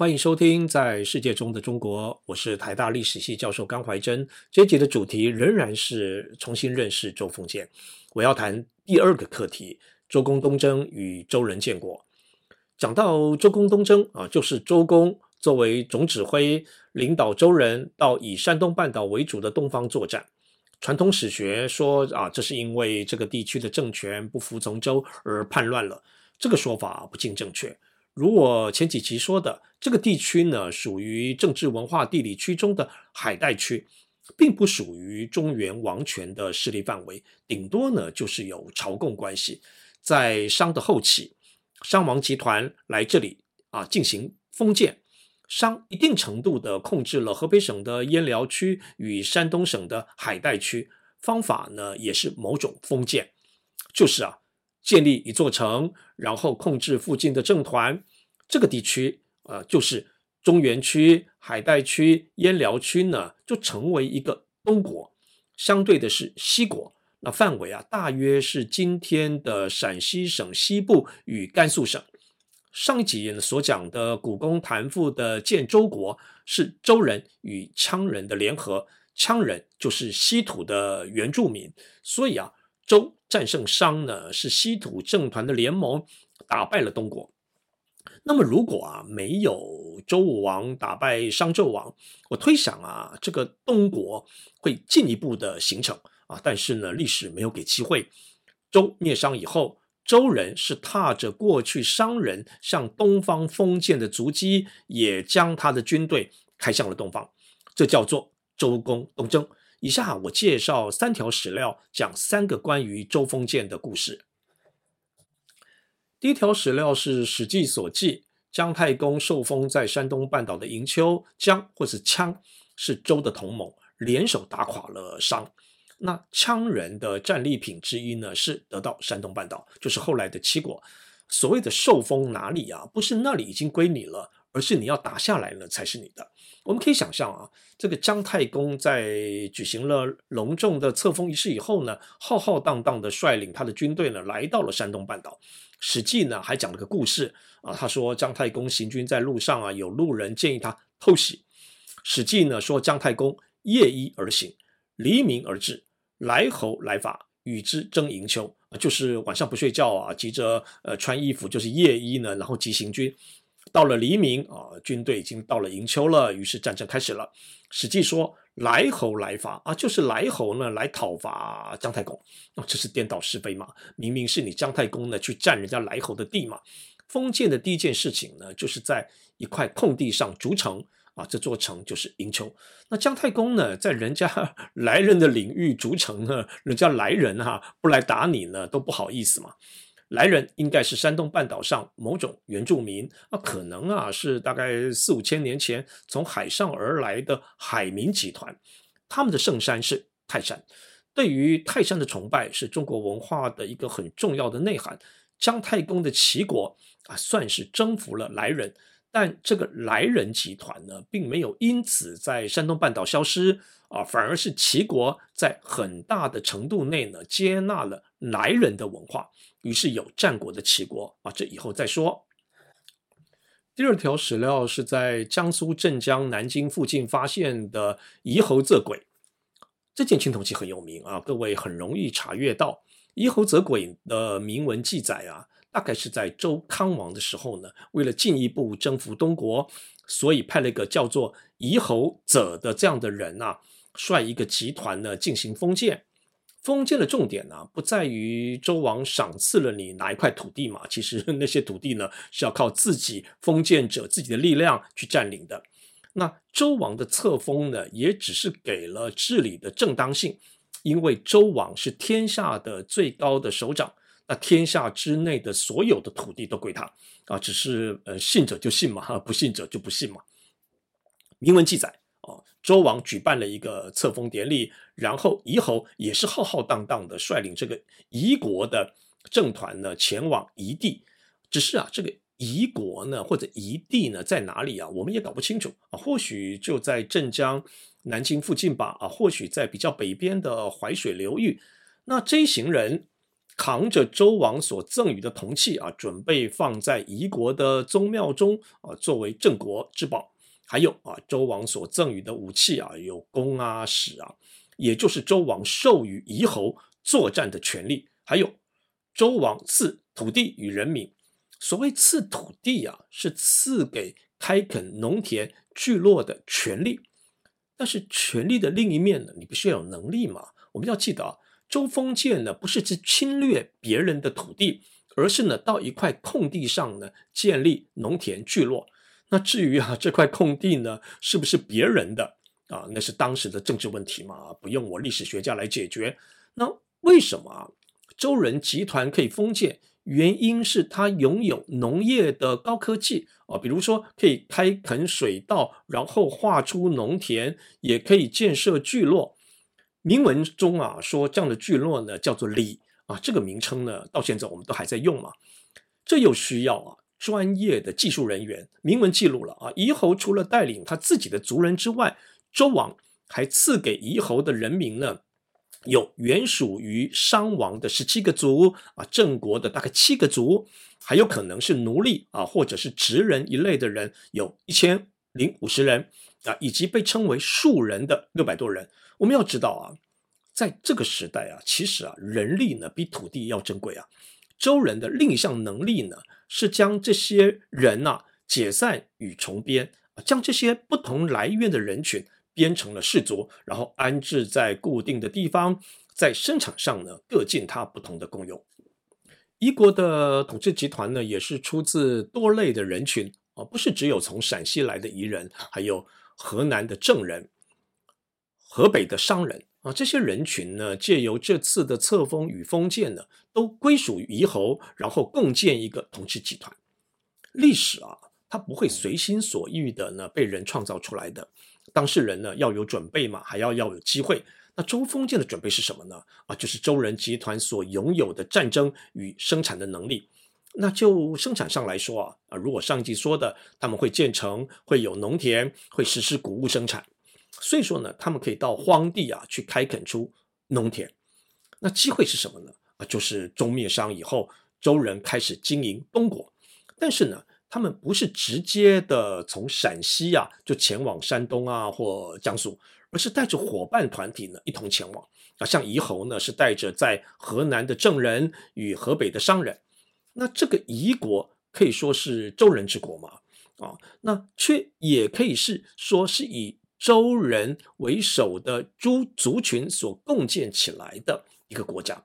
欢迎收听《在世界中的中国》，我是台大历史系教授甘怀真。这一集的主题仍然是重新认识周奉建。我要谈第二个课题：周公东征与周人建国。讲到周公东征啊，就是周公作为总指挥，领导周人到以山东半岛为主的东方作战。传统史学说啊，这是因为这个地区的政权不服从周而叛乱了。这个说法不尽正确。如我前几期说的，这个地区呢，属于政治文化地理区中的海带区，并不属于中原王权的势力范围，顶多呢就是有朝贡关系。在商的后期，商王集团来这里啊进行封建，商一定程度的控制了河北省的鄢辽区与山东省的海带区，方法呢也是某种封建，就是啊。建立一座城，然后控制附近的政团，这个地区呃，就是中原区、海带区、鄢辽区呢，就成为一个东国。相对的是西国，那范围啊，大约是今天的陕西省西部与甘肃省。上一集所讲的古公谭父的建周国，是周人与羌人的联合，羌人就是西土的原住民，所以啊。周战胜商呢，是西土政团的联盟打败了东国。那么如果啊没有周武王打败商纣王，我推想啊这个东国会进一步的形成啊，但是呢历史没有给机会。周灭商以后，周人是踏着过去商人向东方封建的足迹，也将他的军队开向了东方，这叫做周公东征。以下我介绍三条史料，讲三个关于周封建的故事。第一条史料是《史记》所记，姜太公受封在山东半岛的营丘，姜或是羌是周的同盟，联手打垮了商。那羌人的战利品之一呢，是得到山东半岛，就是后来的七国。所谓的受封哪里啊？不是那里已经归你了。而是你要打下来了才是你的。我们可以想象啊，这个姜太公在举行了隆重的册封仪式以后呢，浩浩荡荡的率领他的军队呢，来到了山东半岛。史记呢还讲了个故事啊，他说姜太公行军在路上啊，有路人建议他偷袭。史记呢说姜太公夜衣而行，黎明而至，来侯来伐，与之争营丘，就是晚上不睡觉啊，急着呃穿衣服，就是夜衣呢，然后急行军。到了黎明啊，军队已经到了营丘了，于是战争开始了。史记说来侯来伐啊，就是来侯呢来讨伐姜太公，那、这是颠倒是非嘛？明明是你姜太公呢去占人家来侯的地嘛。封建的第一件事情呢，就是在一块空地上筑城啊，这座城就是营丘。那姜太公呢，在人家 来人的领域筑城呢，人家来人哈、啊、不来打你呢，都不好意思嘛。来人应该是山东半岛上某种原住民，那可能啊是大概四五千年前从海上而来的海民集团，他们的圣山是泰山，对于泰山的崇拜是中国文化的一个很重要的内涵。姜太公的齐国啊，算是征服了来人。但这个来人集团呢，并没有因此在山东半岛消失啊，反而是齐国在很大的程度内呢，接纳了来人的文化，于是有战国的齐国啊，这以后再说。第二条史料是在江苏镇江、南京附近发现的夷侯仄轨，这件青铜器很有名啊，各位很容易查阅到夷侯仄轨的铭文记载啊。大概是在周康王的时候呢，为了进一步征服东国，所以派了一个叫做夷侯仄的这样的人啊，率一个集团呢进行封建。封建的重点呢，不在于周王赏赐了你哪一块土地嘛，其实 那些土地呢是要靠自己封建者自己的力量去占领的。那周王的册封呢，也只是给了治理的正当性，因为周王是天下的最高的首长。那天下之内的所有的土地都归他啊，只是呃信者就信嘛，不信者就不信嘛。铭文记载，周王举办了一个册封典礼，然后夷侯也是浩浩荡荡的率领这个夷国的政团呢前往夷地，只是啊这个夷国呢或者夷地呢在哪里啊，我们也搞不清楚啊，或许就在镇江、南京附近吧，啊，或许在比较北边的淮水流域。那这一行人。扛着周王所赠予的铜器啊，准备放在夷国的宗庙中啊，作为镇国之宝。还有啊，周王所赠予的武器啊，有弓啊、矢啊，也就是周王授予夷侯作战的权利。还有周王赐土地与人民。所谓赐土地啊，是赐给开垦农田聚落的权利。但是权力的另一面呢，你必须要有能力嘛。我们要记得啊。周封建呢，不是去侵略别人的土地，而是呢到一块空地上呢建立农田聚落。那至于啊这块空地呢是不是别人的啊，那是当时的政治问题嘛，不用我历史学家来解决。那为什么啊周人集团可以封建？原因是他拥有农业的高科技啊，比如说可以开垦水稻，然后划出农田，也可以建设聚落。铭文中啊说这样的聚落呢叫做里啊，这个名称呢到现在我们都还在用嘛。这又需要啊专业的技术人员。铭文记录了啊，夷侯除了带领他自己的族人之外，周王还赐给夷侯的人民呢，有原属于商王的十七个族啊，郑国的大概七个族，还有可能是奴隶啊或者是职人一类的人，有一千零五十人啊，以及被称为庶人的六百多人。我们要知道啊，在这个时代啊，其实啊，人力呢比土地要珍贵啊。周人的另一项能力呢，是将这些人呐、解散与重编，将这些不同来源的人群编成了氏族，然后安置在固定的地方，在生产上呢各尽他不同的功用。一国的统治集团呢，也是出自多类的人群啊，不是只有从陕西来的彝人，还有河南的郑人。河北的商人啊，这些人群呢，借由这次的册封与封建呢，都归属于夷侯，然后共建一个统治集团。历史啊，它不会随心所欲的呢被人创造出来的，当事人呢要有准备嘛，还要要有机会。那周封建的准备是什么呢？啊，就是周人集团所拥有的战争与生产的能力。那就生产上来说啊，啊，如果上一集说的，他们会建城，会有农田，会实施谷物生产。所以说呢，他们可以到荒地啊去开垦出农田。那机会是什么呢？啊，就是周灭商以后，周人开始经营东国。但是呢，他们不是直接的从陕西啊就前往山东啊或江苏，而是带着伙伴团体呢一同前往。啊，像夷侯呢是带着在河南的郑人与河北的商人。那这个夷国可以说是周人之国嘛？啊，那却也可以是说是以。周人为首的诸族群所共建起来的一个国家，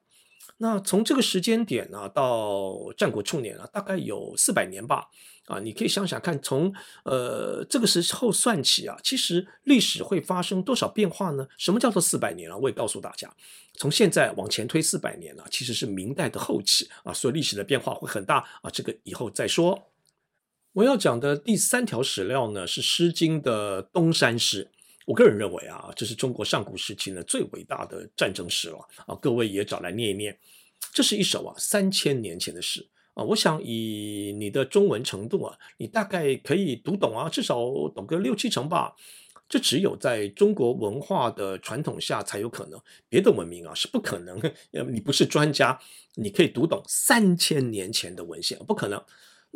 那从这个时间点呢，到战国初年啊，大概有四百年吧。啊，你可以想想看，从呃这个时候算起啊，其实历史会发生多少变化呢？什么叫做四百年啊？我也告诉大家，从现在往前推四百年啊，其实是明代的后期啊，所以历史的变化会很大啊。这个以后再说。我要讲的第三条史料呢，是《诗经》的东山诗。我个人认为啊，这是中国上古时期呢最伟大的战争诗了啊。各位也找来念一念。这是一首啊三千年前的诗啊。我想以你的中文程度啊，你大概可以读懂啊，至少懂个六七成吧。这只有在中国文化的传统下才有可能，别的文明啊是不可能。你不是专家，你可以读懂三千年前的文献，不可能。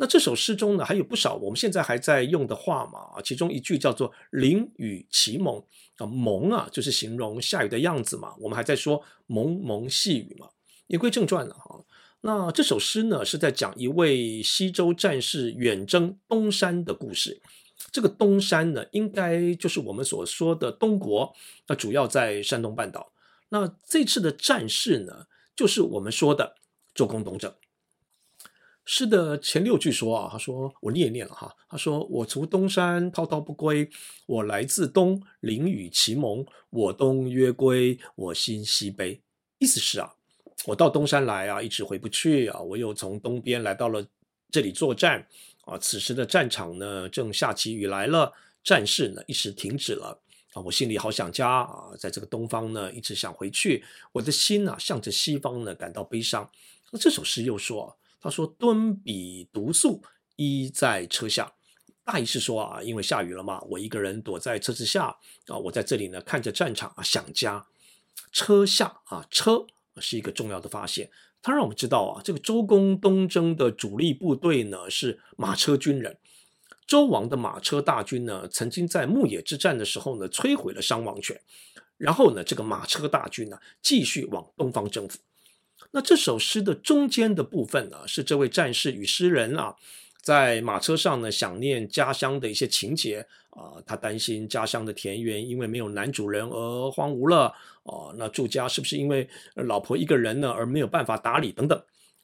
那这首诗中呢，还有不少我们现在还在用的话嘛，其中一句叫做“霖雨楫蒙”啊，蒙啊就是形容下雨的样子嘛，我们还在说蒙蒙细雨嘛。言归正传了哈，那这首诗呢是在讲一位西周战士远征东山的故事。这个东山呢，应该就是我们所说的东国，那主要在山东半岛。那这次的战士呢，就是我们说的周公东征。诗的前六句说啊，他说我念念了哈，他说我从东山滔滔不归，我来自东，霖雨楫蒙，我东曰归，我心西悲。意思是啊，我到东山来啊，一直回不去啊，我又从东边来到了这里作战啊，此时的战场呢正下起雨来了，战事呢一时停止了啊，我心里好想家啊，在这个东方呢一直想回去，我的心啊向着西方呢感到悲伤。那这首诗又说。他说：“敦彼独宿，依在车下。”大意是说啊，因为下雨了嘛，我一个人躲在车子下啊，我在这里呢，看着战场啊，想家。车下啊，车是一个重要的发现。他让我们知道啊，这个周公东征的主力部队呢是马车军人。周王的马车大军呢，曾经在牧野之战的时候呢，摧毁了商王权。然后呢，这个马车大军呢，继续往东方征服。那这首诗的中间的部分呢，是这位战士与诗人啊，在马车上呢，想念家乡的一些情节啊、他担心家乡的田园因为没有男主人而荒芜了啊、那住家是不是因为老婆一个人呢，而没有办法打理等等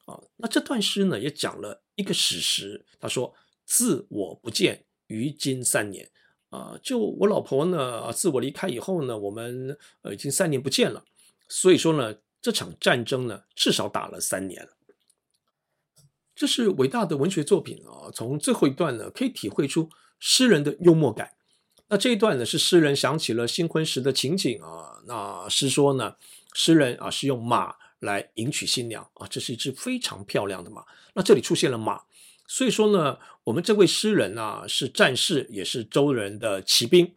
啊、那这段诗呢，也讲了一个史实。他说：“自我不见，于今三年。”啊，就我老婆呢，自我离开以后呢，我们呃已经三年不见了。所以说呢，这场战争呢，至少打了三年。这是伟大的文学作品啊！从最后一段呢，可以体会出诗人的幽默感。那这一段呢，是诗人想起了新婚时的情景啊。那诗说呢，诗人啊是用马来迎娶新娘啊，这是一只非常漂亮的马。那这里出现了马。所以说呢，我们这位诗人啊，是战士，也是周人的骑兵。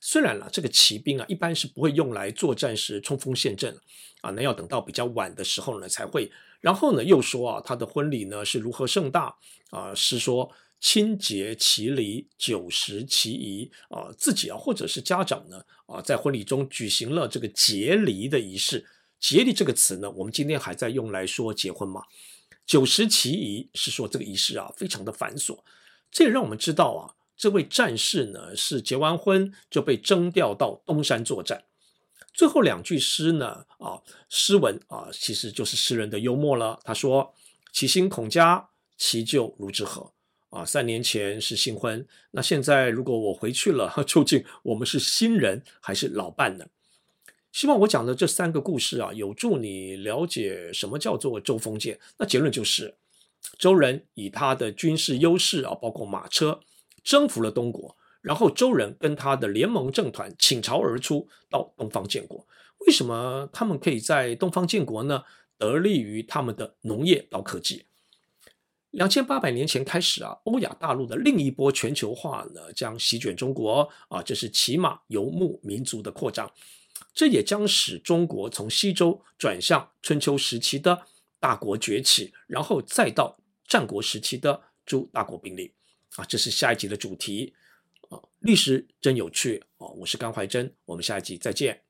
虽然了，这个骑兵啊，一般是不会用来作战时冲锋陷阵啊，那要等到比较晚的时候呢才会。然后呢，又说啊，他的婚礼呢是如何盛大啊？是说亲结其离，酒食其仪啊，自己啊或者是家长呢啊，在婚礼中举行了这个结离的仪式。结离这个词呢，我们今天还在用来说结婚嘛？酒食其仪是说这个仪式啊非常的繁琐，这也让我们知道啊，这位战士呢是结完婚就被征调到东山作战。最后两句诗呢啊诗文啊其实就是诗人的幽默了。他说：“其新恐佳，其旧如之何？”啊，三年前是新婚，那现在如果我回去了，究竟我们是新人还是老伴呢？希望我讲的这三个故事啊，有助你了解什么叫做周封建。那结论就是，周人以他的军事优势啊，包括马车，征服了东国。然后周人跟他的联盟政团倾巢而出，到东方建国。为什么他们可以在东方建国呢？得力于他们的农业高科技。两千八百年前开始啊，欧亚大陆的另一波全球化呢，将席卷中国啊，这是骑马游牧民族的扩张。这也将使中国从西周转向春秋时期的大国崛起，然后再到战国时期的诸大国并立。啊，这是下一集的主题。啊，历史真有趣啊！我是甘怀真，我们下一集再见。